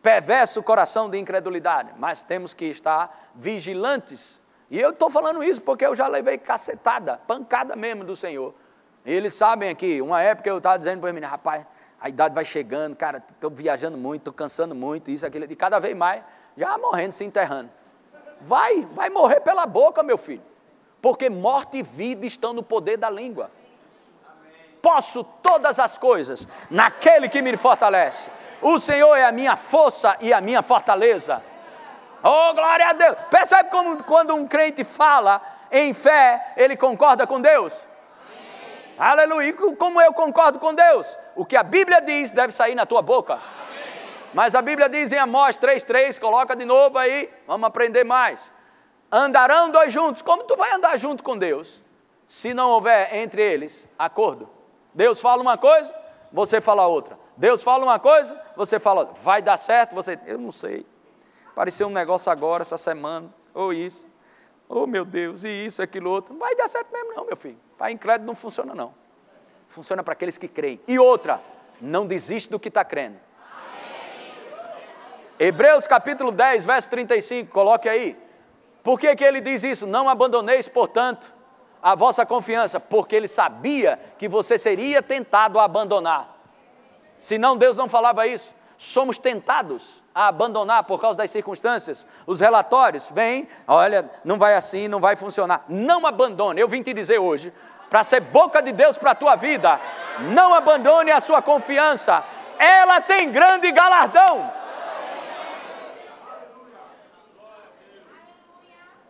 perverso coração de incredulidade, mas temos que estar vigilantes e eu estou falando isso porque eu já levei cacetada, pancada mesmo do Senhor. E eles sabem aqui, uma época eu estava dizendo para meninos, rapaz, a idade vai chegando, cara, estou viajando muito, estou cansando muito, isso, aquilo, e cada vez mais, já morrendo, se enterrando. Vai, vai morrer pela boca, meu filho. Porque morte e vida estão no poder da língua. Posso todas as coisas naquele que me fortalece. O Senhor é a minha força e a minha fortaleza. Oh, glória a Deus! Percebe como quando um crente fala em fé, ele concorda com Deus? Amém. Aleluia! Como eu concordo com Deus? O que a Bíblia diz deve sair na tua boca. Amém. Mas a Bíblia diz em Amós 3,3, coloca de novo aí, vamos aprender mais. Andarão dois juntos. Como tu vai andar junto com Deus? Se não houver entre eles acordo. Deus fala uma coisa, você fala outra. Deus fala uma coisa, você fala outra. Vai dar certo? Você, eu não sei. Apareceu um negócio agora, essa semana, ou isso. Oh meu Deus, e isso, aquilo outro. Não vai dar certo mesmo, não, meu filho. Para incrédulo não funciona, não. Funciona para aqueles que creem. E outra, não desiste do que está crendo. Hebreus capítulo 10, verso 35, coloque aí. Por que, que ele diz isso? Não abandoneis, portanto, a vossa confiança, porque ele sabia que você seria tentado a abandonar. Senão Deus não falava isso. Somos tentados a abandonar por causa das circunstâncias. Os relatórios vêm, olha, não vai assim, não vai funcionar. Não abandone. Eu vim te dizer hoje, para ser boca de Deus para a tua vida, não abandone a sua confiança. Ela tem grande galardão.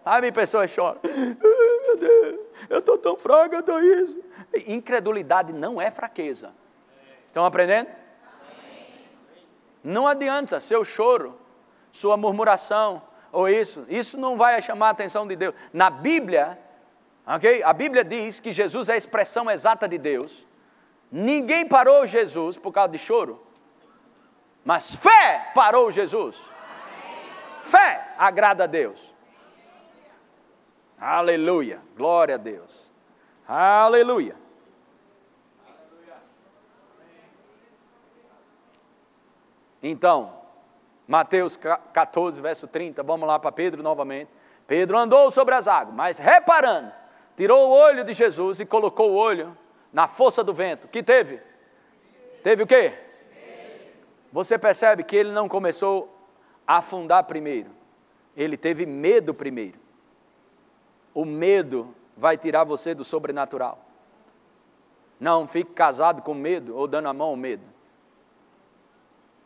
Aí minha pessoa chora. meu Deus, eu estou tão fraca, eu estou isso. Incredulidade não é fraqueza. Estão aprendendo? Não adianta seu choro, sua murmuração ou isso, isso não vai chamar a atenção de Deus. Na Bíblia, ok? A Bíblia diz que Jesus é a expressão exata de Deus. Ninguém parou Jesus por causa de choro, mas fé parou Jesus. Fé agrada a Deus. Aleluia, glória a Deus. Aleluia. Então, Mateus 14, verso 30, vamos lá para Pedro novamente. Pedro andou sobre as águas, mas reparando tirou o olho de Jesus e colocou o olho na força do vento. Que teve? Teve o quê? Você percebe que ele não começou a afundar primeiro. Ele teve medo primeiro. O medo vai tirar você do sobrenatural. Não fique casado com medo ou dando a mão ao medo.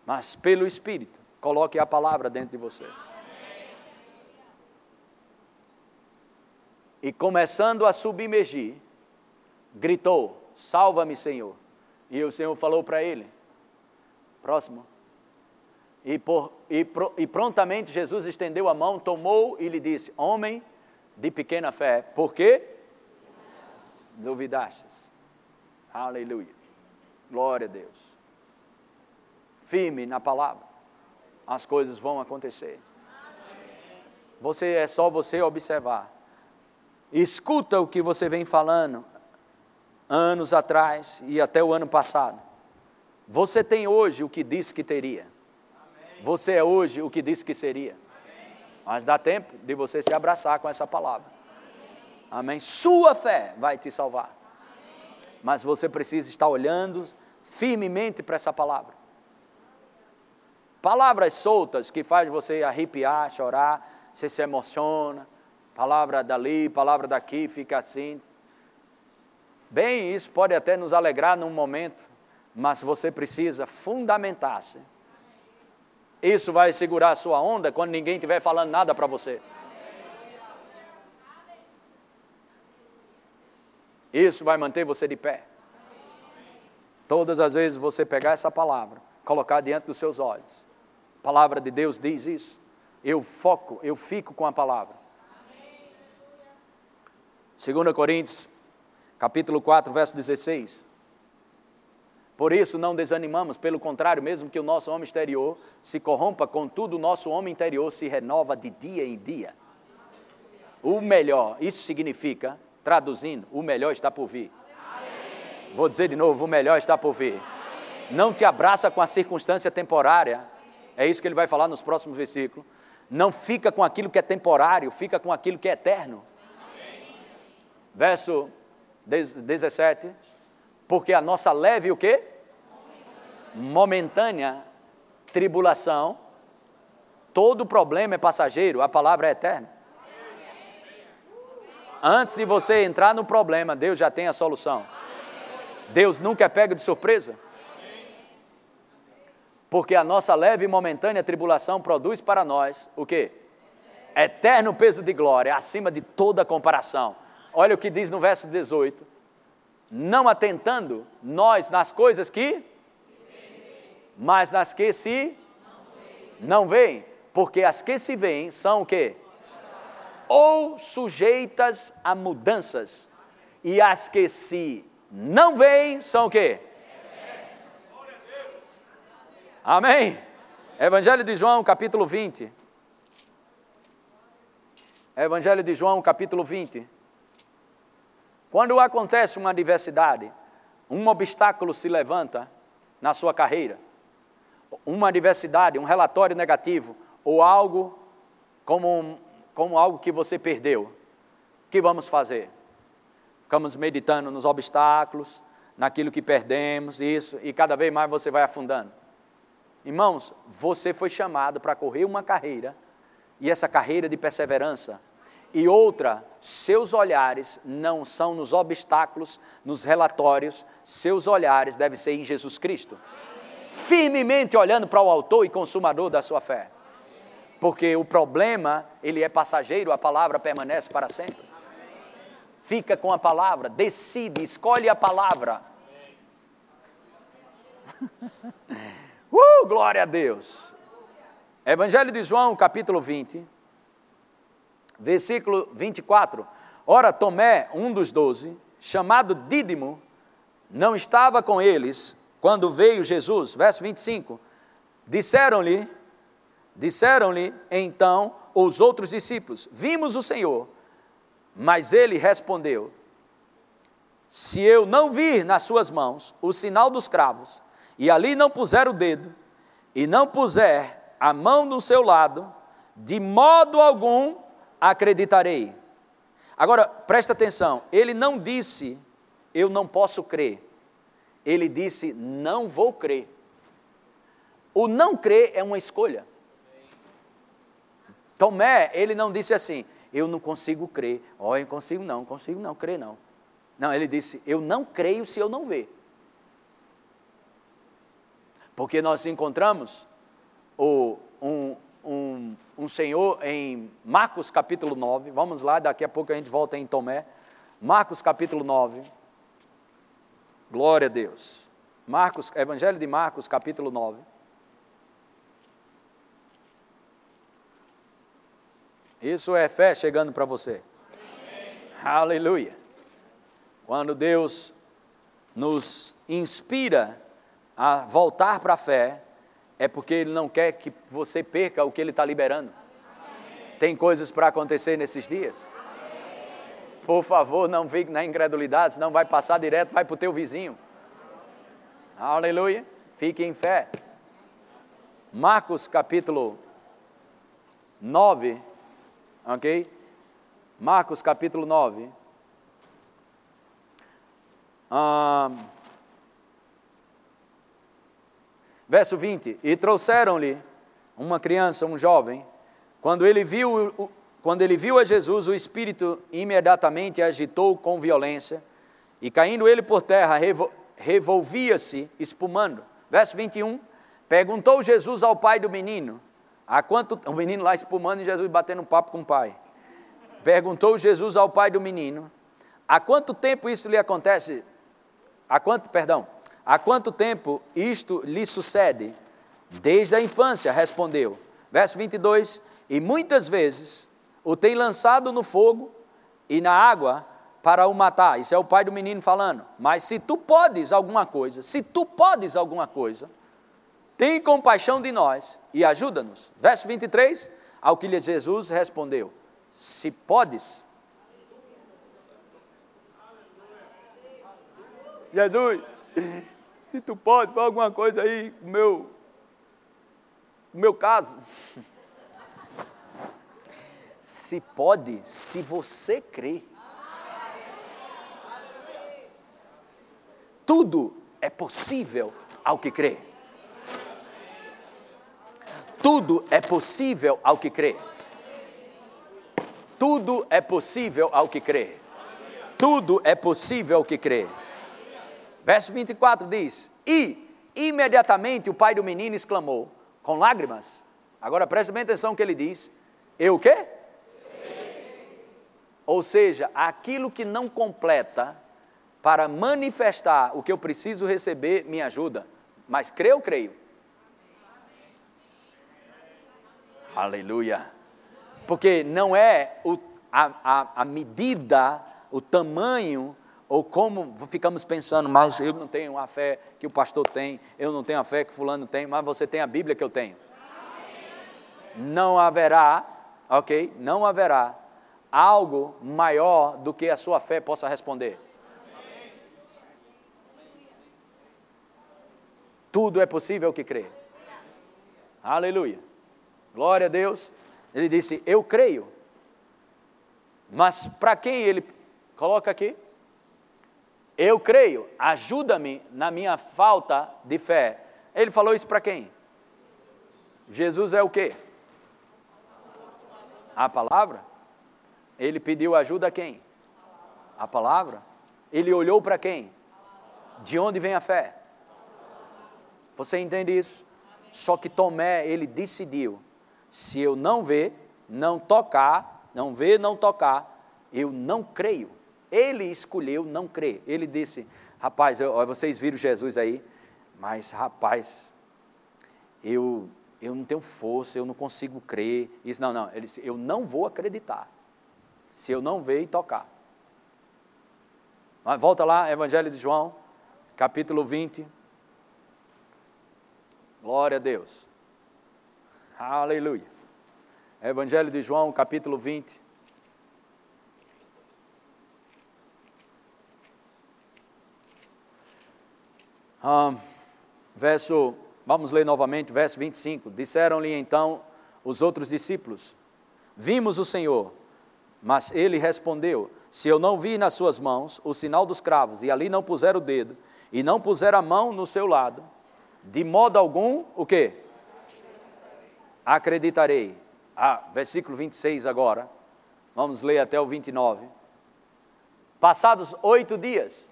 Mas pelo Espírito, coloque a palavra dentro de você. E começando a submergir, gritou: Salva-me, Senhor. E o Senhor falou para ele: Próximo. E, por, e, e prontamente Jesus estendeu a mão, tomou e lhe disse: Homem de pequena fé, por quê? Duvidastes. Aleluia. Glória a Deus. Firme na palavra. As coisas vão acontecer. Você é só você observar. Escuta o que você vem falando anos atrás e até o ano passado. Você tem hoje o que disse que teria. Você é hoje o que disse que seria. Mas dá tempo de você se abraçar com essa palavra. Amém. Sua fé vai te salvar. Mas você precisa estar olhando firmemente para essa palavra. Palavras soltas que faz você arrepiar, chorar, você se emociona. Palavra dali, palavra daqui, fica assim. Bem, isso pode até nos alegrar num momento, mas você precisa fundamentar-se. Isso vai segurar a sua onda quando ninguém estiver falando nada para você. Isso vai manter você de pé. Todas as vezes você pegar essa palavra, colocar diante dos seus olhos. A palavra de Deus diz isso. Eu foco, eu fico com a palavra. 2 Coríntios, capítulo 4, verso 16. Por isso não desanimamos, pelo contrário, mesmo que o nosso homem exterior se corrompa, contudo o nosso homem interior se renova de dia em dia. O melhor, isso significa, traduzindo, o melhor está por vir. Vou dizer de novo, o melhor está por vir. Não te abraça com a circunstância temporária. É isso que ele vai falar nos próximos versículos. Não fica com aquilo que é temporário, fica com aquilo que é eterno. Verso 17 porque a nossa leve o quê? Momentânea tribulação, todo problema é passageiro, a palavra é eterna. Antes de você entrar no problema, Deus já tem a solução. Deus nunca é pego de surpresa. Porque a nossa leve e momentânea tribulação produz para nós o quê? Eterno peso de glória, acima de toda comparação. Olha o que diz no verso 18 não atentando nós nas coisas que, mas nas que se não veem, porque as que se veem são o quê? Ou sujeitas a mudanças, e as que se não veem são o quê? Amém? Evangelho de João, capítulo 20. Evangelho de João, capítulo 20. Quando acontece uma adversidade, um obstáculo se levanta na sua carreira, uma adversidade, um relatório negativo, ou algo como, como algo que você perdeu, o que vamos fazer? Ficamos meditando nos obstáculos, naquilo que perdemos, isso, e cada vez mais você vai afundando. Irmãos, você foi chamado para correr uma carreira, e essa carreira de perseverança e outra, seus olhares não são nos obstáculos, nos relatórios, seus olhares devem ser em Jesus Cristo. Firmemente olhando para o autor e consumador da sua fé. Porque o problema, ele é passageiro, a palavra permanece para sempre. Fica com a palavra, decide, escolhe a palavra. uh, glória a Deus. Evangelho de João, capítulo 20 versículo 24. Ora, Tomé, um dos doze, chamado Dídimo, não estava com eles quando veio Jesus. Verso 25. Disseram-lhe, disseram-lhe então os outros discípulos: Vimos o Senhor. Mas ele respondeu: Se eu não vir nas suas mãos o sinal dos cravos, e ali não puser o dedo, e não puser a mão no seu lado, de modo algum acreditarei. Agora, presta atenção, ele não disse, eu não posso crer. Ele disse, não vou crer. O não crer é uma escolha. Tomé, ele não disse assim, eu não consigo crer. Ó, oh, eu consigo não, consigo não, crer não. Não, ele disse, eu não creio se eu não ver. Porque nós encontramos o, um, um, um senhor em Marcos capítulo 9, vamos lá, daqui a pouco a gente volta em Tomé. Marcos capítulo 9. Glória a Deus. Marcos, Evangelho de Marcos capítulo 9. Isso é fé chegando para você. Amém. Aleluia. Quando Deus nos inspira a voltar para a fé, é porque Ele não quer que você perca o que Ele está liberando. Amém. Tem coisas para acontecer nesses dias. Amém. Por favor, não fique na incredulidade, senão vai passar direto, vai para o teu vizinho. Aleluia. Fique em fé. Marcos capítulo 9, ok? Marcos capítulo 9. Ah, Verso 20: E trouxeram-lhe uma criança, um jovem. Quando ele viu, quando ele viu a Jesus, o espírito imediatamente agitou com violência, e caindo ele por terra, revolvia-se, espumando. Verso 21: Perguntou Jesus ao pai do menino, há quanto o menino lá espumando e Jesus batendo um papo com o pai. Perguntou Jesus ao pai do menino: Há quanto tempo isso lhe acontece? Há quanto, perdão? Há quanto tempo isto lhe sucede? Desde a infância, respondeu. Verso 22: E muitas vezes o tem lançado no fogo e na água para o matar. Isso é o pai do menino falando. Mas se tu podes alguma coisa, se tu podes alguma coisa, tem compaixão de nós e ajuda-nos. Verso 23, ao que Jesus respondeu: Se podes. Jesus, se tu pode, fala alguma coisa aí, o meu, o meu caso. Se pode, se você crê. Tudo é possível ao que crê. Tudo é possível ao que crê. Tudo é possível ao que crê. Tudo é possível ao que crê. Verso 24 diz: E imediatamente o pai do menino exclamou, com lágrimas. Agora preste bem atenção que ele diz: Eu o quê? Ou seja, aquilo que não completa para manifestar o que eu preciso receber me ajuda. Mas creio, creio. Aleluia. Porque não é o, a, a, a medida, o tamanho ou como ficamos pensando, mas eu não tenho a fé que o pastor tem, eu não tenho a fé que fulano tem, mas você tem a Bíblia que eu tenho. Não haverá, ok? Não haverá algo maior do que a sua fé possa responder. Tudo é possível que crê. Aleluia. Glória a Deus. Ele disse: Eu creio. Mas para quem ele coloca aqui? Eu creio, ajuda-me na minha falta de fé. Ele falou isso para quem? Jesus é o quê? A palavra? Ele pediu ajuda a quem? A palavra? Ele olhou para quem? De onde vem a fé? Você entende isso? Só que Tomé, ele decidiu: se eu não ver, não tocar, não ver, não tocar, eu não creio. Ele escolheu não crer. Ele disse: Rapaz, eu, vocês viram Jesus aí, mas rapaz, eu, eu não tenho força, eu não consigo crer. Isso, não, não. Ele disse: Eu não vou acreditar se eu não ver e tocar. Mas volta lá, Evangelho de João, capítulo 20. Glória a Deus. Aleluia. Evangelho de João, capítulo 20. Ah, verso, vamos ler novamente, verso 25. Disseram-lhe então os outros discípulos: Vimos o Senhor. Mas ele respondeu: Se eu não vi nas suas mãos o sinal dos cravos, e ali não puser o dedo, e não puser a mão no seu lado, de modo algum, o quê? Acreditarei. Ah, versículo 26 agora. Vamos ler até o 29. Passados oito dias,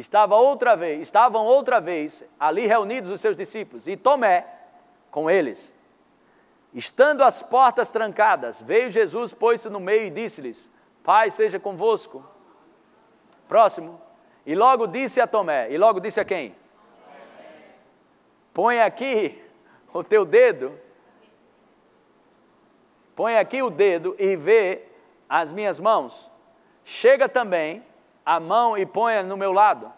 estava outra vez, estavam outra vez ali reunidos os seus discípulos, e Tomé com eles. Estando as portas trancadas, veio Jesus, pôs-se no meio e disse-lhes: Pai seja convosco. Próximo. E logo disse a Tomé, e logo disse a quem? Põe aqui o teu dedo, põe aqui o dedo e vê as minhas mãos. Chega também a mão e ponha no meu lado.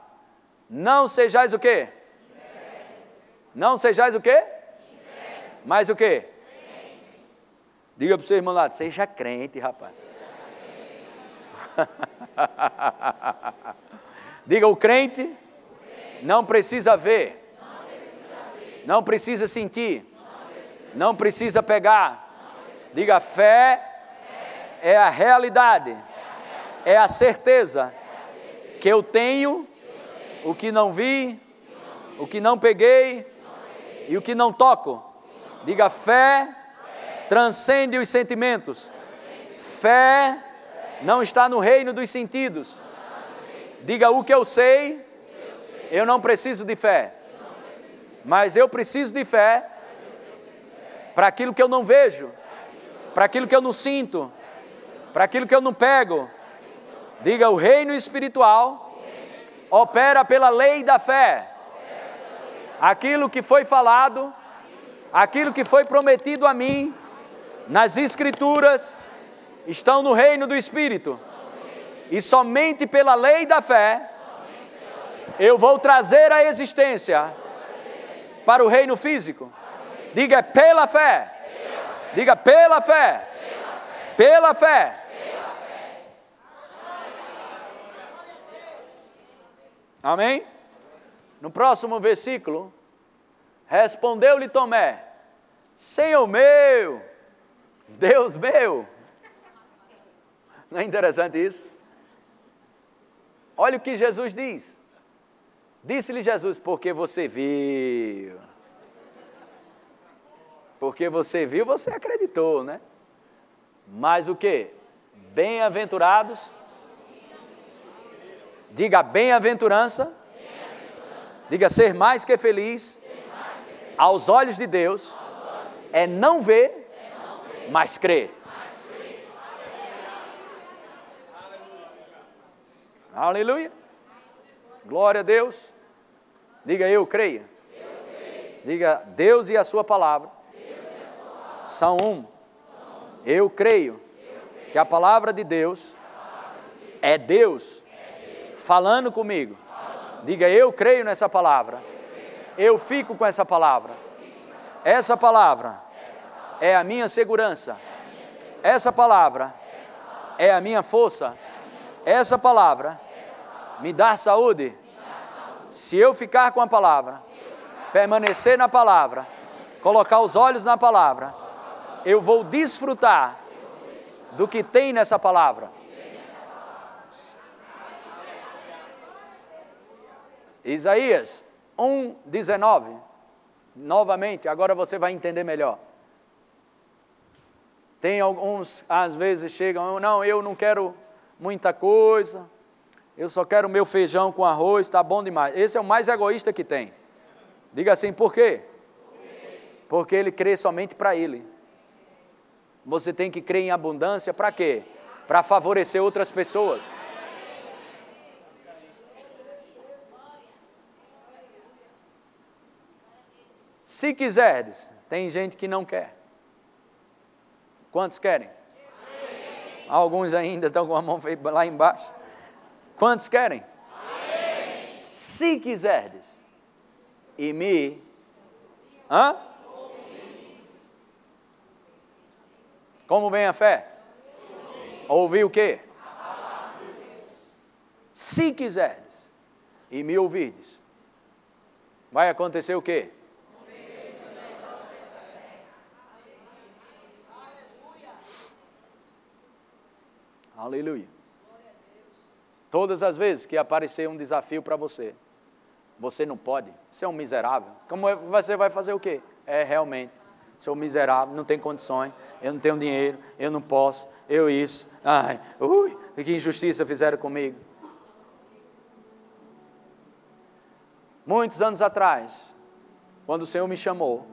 Não sejais o quê? Não sejais o quê? Mas o quê? Diga para o seu irmão lá, seja crente, rapaz. Diga, o crente não precisa ver, não precisa sentir, não precisa pegar. Diga, fé é a realidade, é a certeza que eu tenho o que não vi, o que não peguei e o que não toco. Diga, fé transcende os sentimentos. Fé não está no reino dos sentidos. Diga o que eu sei, eu não preciso de fé. Mas eu preciso de fé para aquilo que eu não vejo, para aquilo que eu não sinto, para aquilo que eu não pego. Diga: o reino espiritual opera pela lei da fé. Aquilo que foi falado, aquilo que foi prometido a mim, nas Escrituras, estão no reino do Espírito. E somente pela lei da fé eu vou trazer a existência para o reino físico. Diga pela fé. Diga pela fé. Pela fé. Amém? No próximo versículo, respondeu-lhe Tomé: Senhor meu, Deus meu. Não é interessante isso? Olha o que Jesus diz. Disse-lhe Jesus: Porque você viu. Porque você viu, você acreditou, né? Mas o que? Bem-aventurados. Diga bem-aventurança. Diga ser mais que feliz. Aos olhos de Deus. É não ver, mas crer. Aleluia. Glória a Deus. Diga eu creio. Diga Deus e a sua palavra, são um. Eu creio que a palavra de Deus é Deus falando comigo. Diga eu creio nessa palavra. Eu fico com essa palavra. Essa palavra é a minha segurança. Essa palavra é a minha força. Essa palavra me dá saúde. Se eu ficar com a palavra, permanecer na palavra, colocar os olhos na palavra, eu vou desfrutar do que tem nessa palavra. Isaías 1:19. Novamente, agora você vai entender melhor. Tem alguns, às vezes chegam, não, eu não quero muita coisa, eu só quero meu feijão com arroz, está bom demais. Esse é o mais egoísta que tem. Diga assim, por quê? Porque ele crê somente para ele. Você tem que crer em abundância para quê? Para favorecer outras pessoas. Se quiseres, tem gente que não quer. Quantos querem? Alguns ainda estão com a mão lá embaixo. Quantos querem? Amém. Se quiserdes e me. Hã? Como vem a fé? Ouvir o quê? Se quiserdes e me ouvirdes, vai acontecer o quê? Aleluia. Todas as vezes que aparecer um desafio para você, você não pode, você é um miserável. Como é, você vai fazer o quê? É realmente, sou miserável, não tenho condições, eu não tenho dinheiro, eu não posso, eu isso, ai, ui, que injustiça fizeram comigo. Muitos anos atrás, quando o Senhor me chamou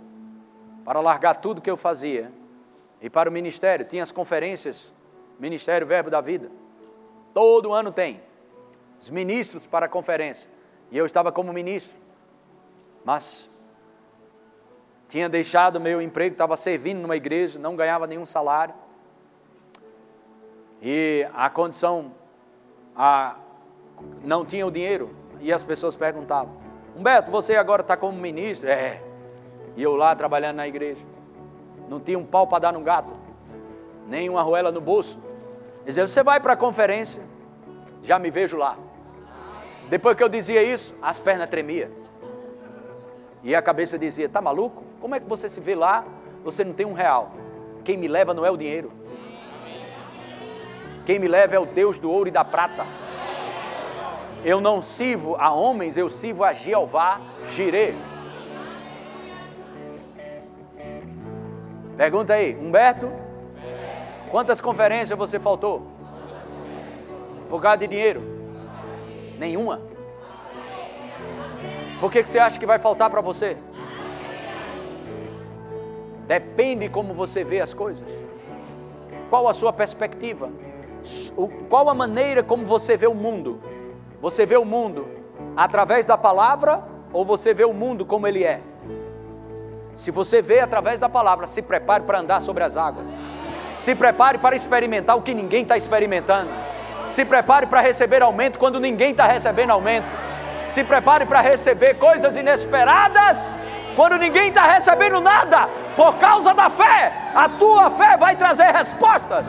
para largar tudo que eu fazia e para o ministério, tinha as conferências, Ministério Verbo da Vida. Todo ano tem os ministros para a conferência. E eu estava como ministro. Mas tinha deixado meu emprego, estava servindo numa igreja, não ganhava nenhum salário. E a condição, a, não tinha o dinheiro. E as pessoas perguntavam: Humberto, você agora está como ministro? É. E eu lá trabalhando na igreja. Não tinha um pau para dar no gato, nem uma arruela no bolso. Dizer, você vai para a conferência, já me vejo lá. Depois que eu dizia isso, as pernas tremiam. E a cabeça dizia: Tá maluco? Como é que você se vê lá? Você não tem um real. Quem me leva não é o dinheiro. Quem me leva é o Deus do ouro e da prata. Eu não sirvo a homens, eu sirvo a Jeová Jireh. Pergunta aí, Humberto, quantas conferências você faltou? Por causa de dinheiro? Nenhuma. Por que, que você acha que vai faltar para você? Depende como você vê as coisas. Qual a sua perspectiva? Qual a maneira como você vê o mundo? Você vê o mundo através da palavra ou você vê o mundo como ele é? Se você vê através da palavra, se prepare para andar sobre as águas. Se prepare para experimentar o que ninguém está experimentando. Se prepare para receber aumento quando ninguém está recebendo aumento. Se prepare para receber coisas inesperadas quando ninguém está recebendo nada. Por causa da fé, a tua fé vai trazer respostas.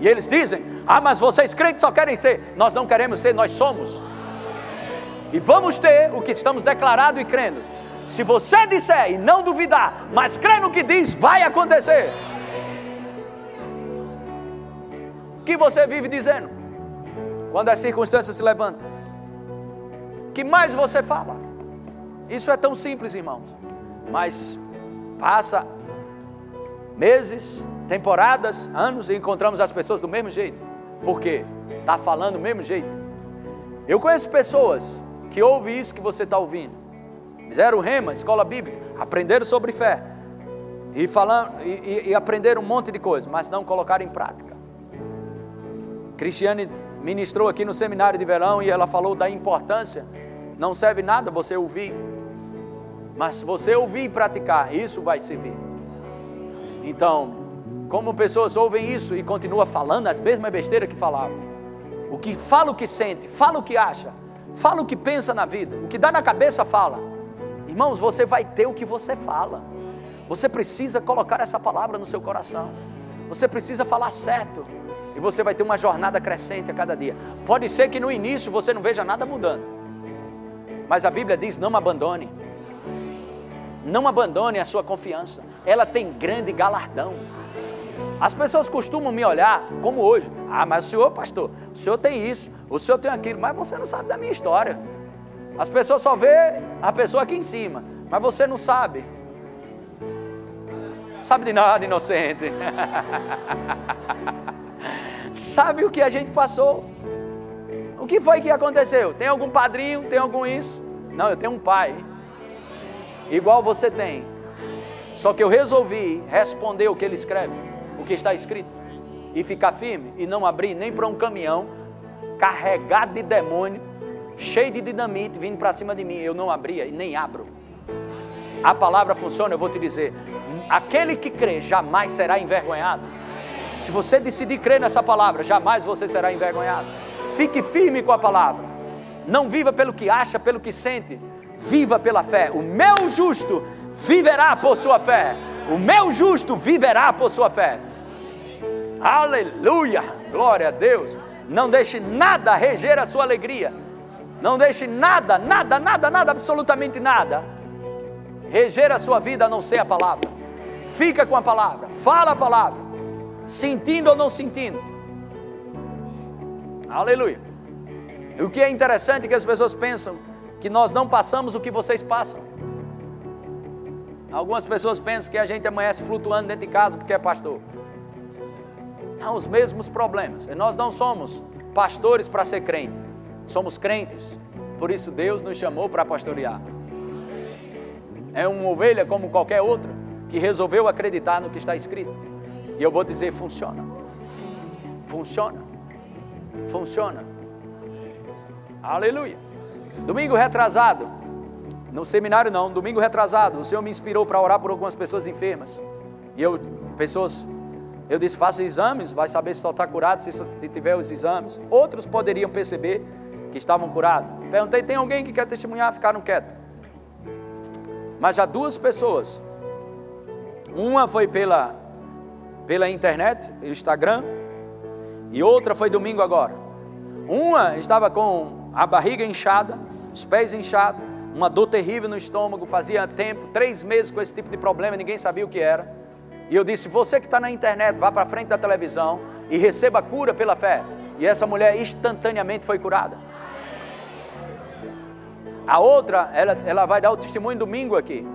E eles dizem: Ah, mas vocês crentes só querem ser. Nós não queremos ser, nós somos. E vamos ter o que estamos declarando e crendo. Se você disser e não duvidar, mas crê no que diz, vai acontecer. que você vive dizendo? Quando as circunstâncias se levantam. que mais você fala? Isso é tão simples, irmãos. Mas passa meses, temporadas, anos e encontramos as pessoas do mesmo jeito. Por quê? Está falando do mesmo jeito. Eu conheço pessoas que ouvem isso que você está ouvindo. Fizeram rema, escola bíblica, aprenderam sobre fé. E, falando, e, e, e aprenderam um monte de coisas, mas não colocaram em prática. Cristiane ministrou aqui no seminário de verão e ela falou da importância. Não serve nada você ouvir, mas se você ouvir e praticar, isso vai servir. Então, como pessoas ouvem isso e continuam falando as mesmas besteiras que falavam, o que fala o que sente, fala o que acha, fala o que pensa na vida, o que dá na cabeça fala. Irmãos, você vai ter o que você fala. Você precisa colocar essa palavra no seu coração. Você precisa falar certo. E você vai ter uma jornada crescente a cada dia. Pode ser que no início você não veja nada mudando. Mas a Bíblia diz: não abandone. Não abandone a sua confiança. Ela tem grande galardão. As pessoas costumam me olhar como hoje. Ah, mas o senhor, pastor, o senhor tem isso, o senhor tem aquilo, mas você não sabe da minha história. As pessoas só vê a pessoa aqui em cima, mas você não sabe. Sabe de nada, inocente. sabe o que a gente passou. O que foi que aconteceu? Tem algum padrinho? Tem algum isso? Não, eu tenho um pai. Igual você tem. Só que eu resolvi responder o que ele escreve, o que está escrito. E ficar firme e não abrir nem para um caminhão carregado de demônio, cheio de dinamite vindo para cima de mim. Eu não abria e nem abro. A palavra funciona, eu vou te dizer. Aquele que crê jamais será envergonhado. Se você decidir crer nessa palavra, jamais você será envergonhado. Fique firme com a palavra. Não viva pelo que acha, pelo que sente. Viva pela fé. O meu justo viverá por sua fé. O meu justo viverá por sua fé. Aleluia! Glória a Deus. Não deixe nada reger a sua alegria. Não deixe nada, nada, nada, nada, absolutamente nada reger a sua vida a não ser a palavra. Fica com a palavra, fala a palavra sentindo ou não sentindo. Aleluia. E o que é interessante é que as pessoas pensam que nós não passamos o que vocês passam. Algumas pessoas pensam que a gente amanhece flutuando dentro de casa porque é pastor. Há os mesmos problemas. E nós não somos pastores para ser crente, somos crentes. Por isso Deus nos chamou para pastorear. É uma ovelha como qualquer outra que resolveu acreditar no que está escrito. E eu vou dizer: funciona. Funciona. Funciona. Aleluia. Domingo retrasado, no seminário não, domingo retrasado, o Senhor me inspirou para orar por algumas pessoas enfermas. E eu, pessoas, eu disse, faça exames, vai saber se só está curado, se, se tiver os exames. Outros poderiam perceber que estavam curados. Perguntei, tem alguém que quer testemunhar? Ficaram quietos. Mas já duas pessoas. Uma foi pela, pela internet, pelo Instagram, e outra foi domingo agora. Uma estava com a barriga inchada, os pés inchados, uma dor terrível no estômago, fazia tempo, três meses com esse tipo de problema, ninguém sabia o que era. E eu disse: Você que está na internet, vá para frente da televisão e receba cura pela fé. E essa mulher instantaneamente foi curada. A outra, ela, ela vai dar o testemunho domingo aqui.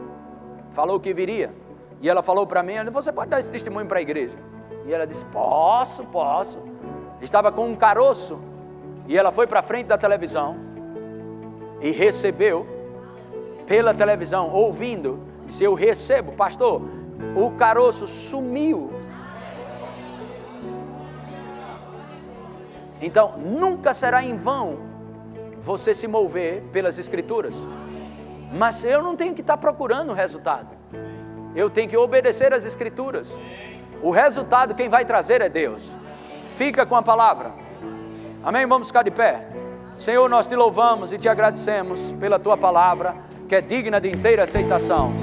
Falou que viria. E ela falou para mim: Você pode dar esse testemunho para a igreja? E ela disse: Posso, posso. Estava com um caroço. E ela foi para frente da televisão e recebeu pela televisão, ouvindo, se eu recebo, pastor, o caroço sumiu. Então, nunca será em vão você se mover pelas Escrituras. Mas eu não tenho que estar procurando o resultado. Eu tenho que obedecer às Escrituras. O resultado quem vai trazer é Deus. Fica com a palavra. Amém? Vamos ficar de pé. Senhor, nós te louvamos e te agradecemos pela tua palavra, que é digna de inteira aceitação.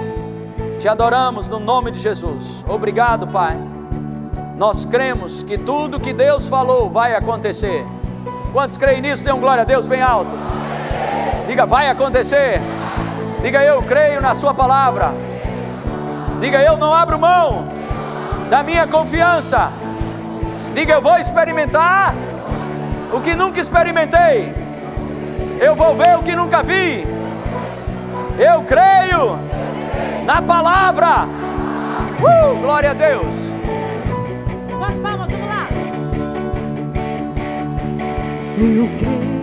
Te adoramos no nome de Jesus. Obrigado, Pai. Nós cremos que tudo que Deus falou vai acontecer. Quantos creem nisso? Dê um glória a Deus bem alto. Diga, vai acontecer. Diga, eu creio na Sua palavra. Diga, eu não abro mão da minha confiança. Diga, eu vou experimentar o que nunca experimentei. Eu vou ver o que nunca vi. Eu creio na palavra. Uh, glória a Deus. Com as palmas, vamos lá. Eu creio,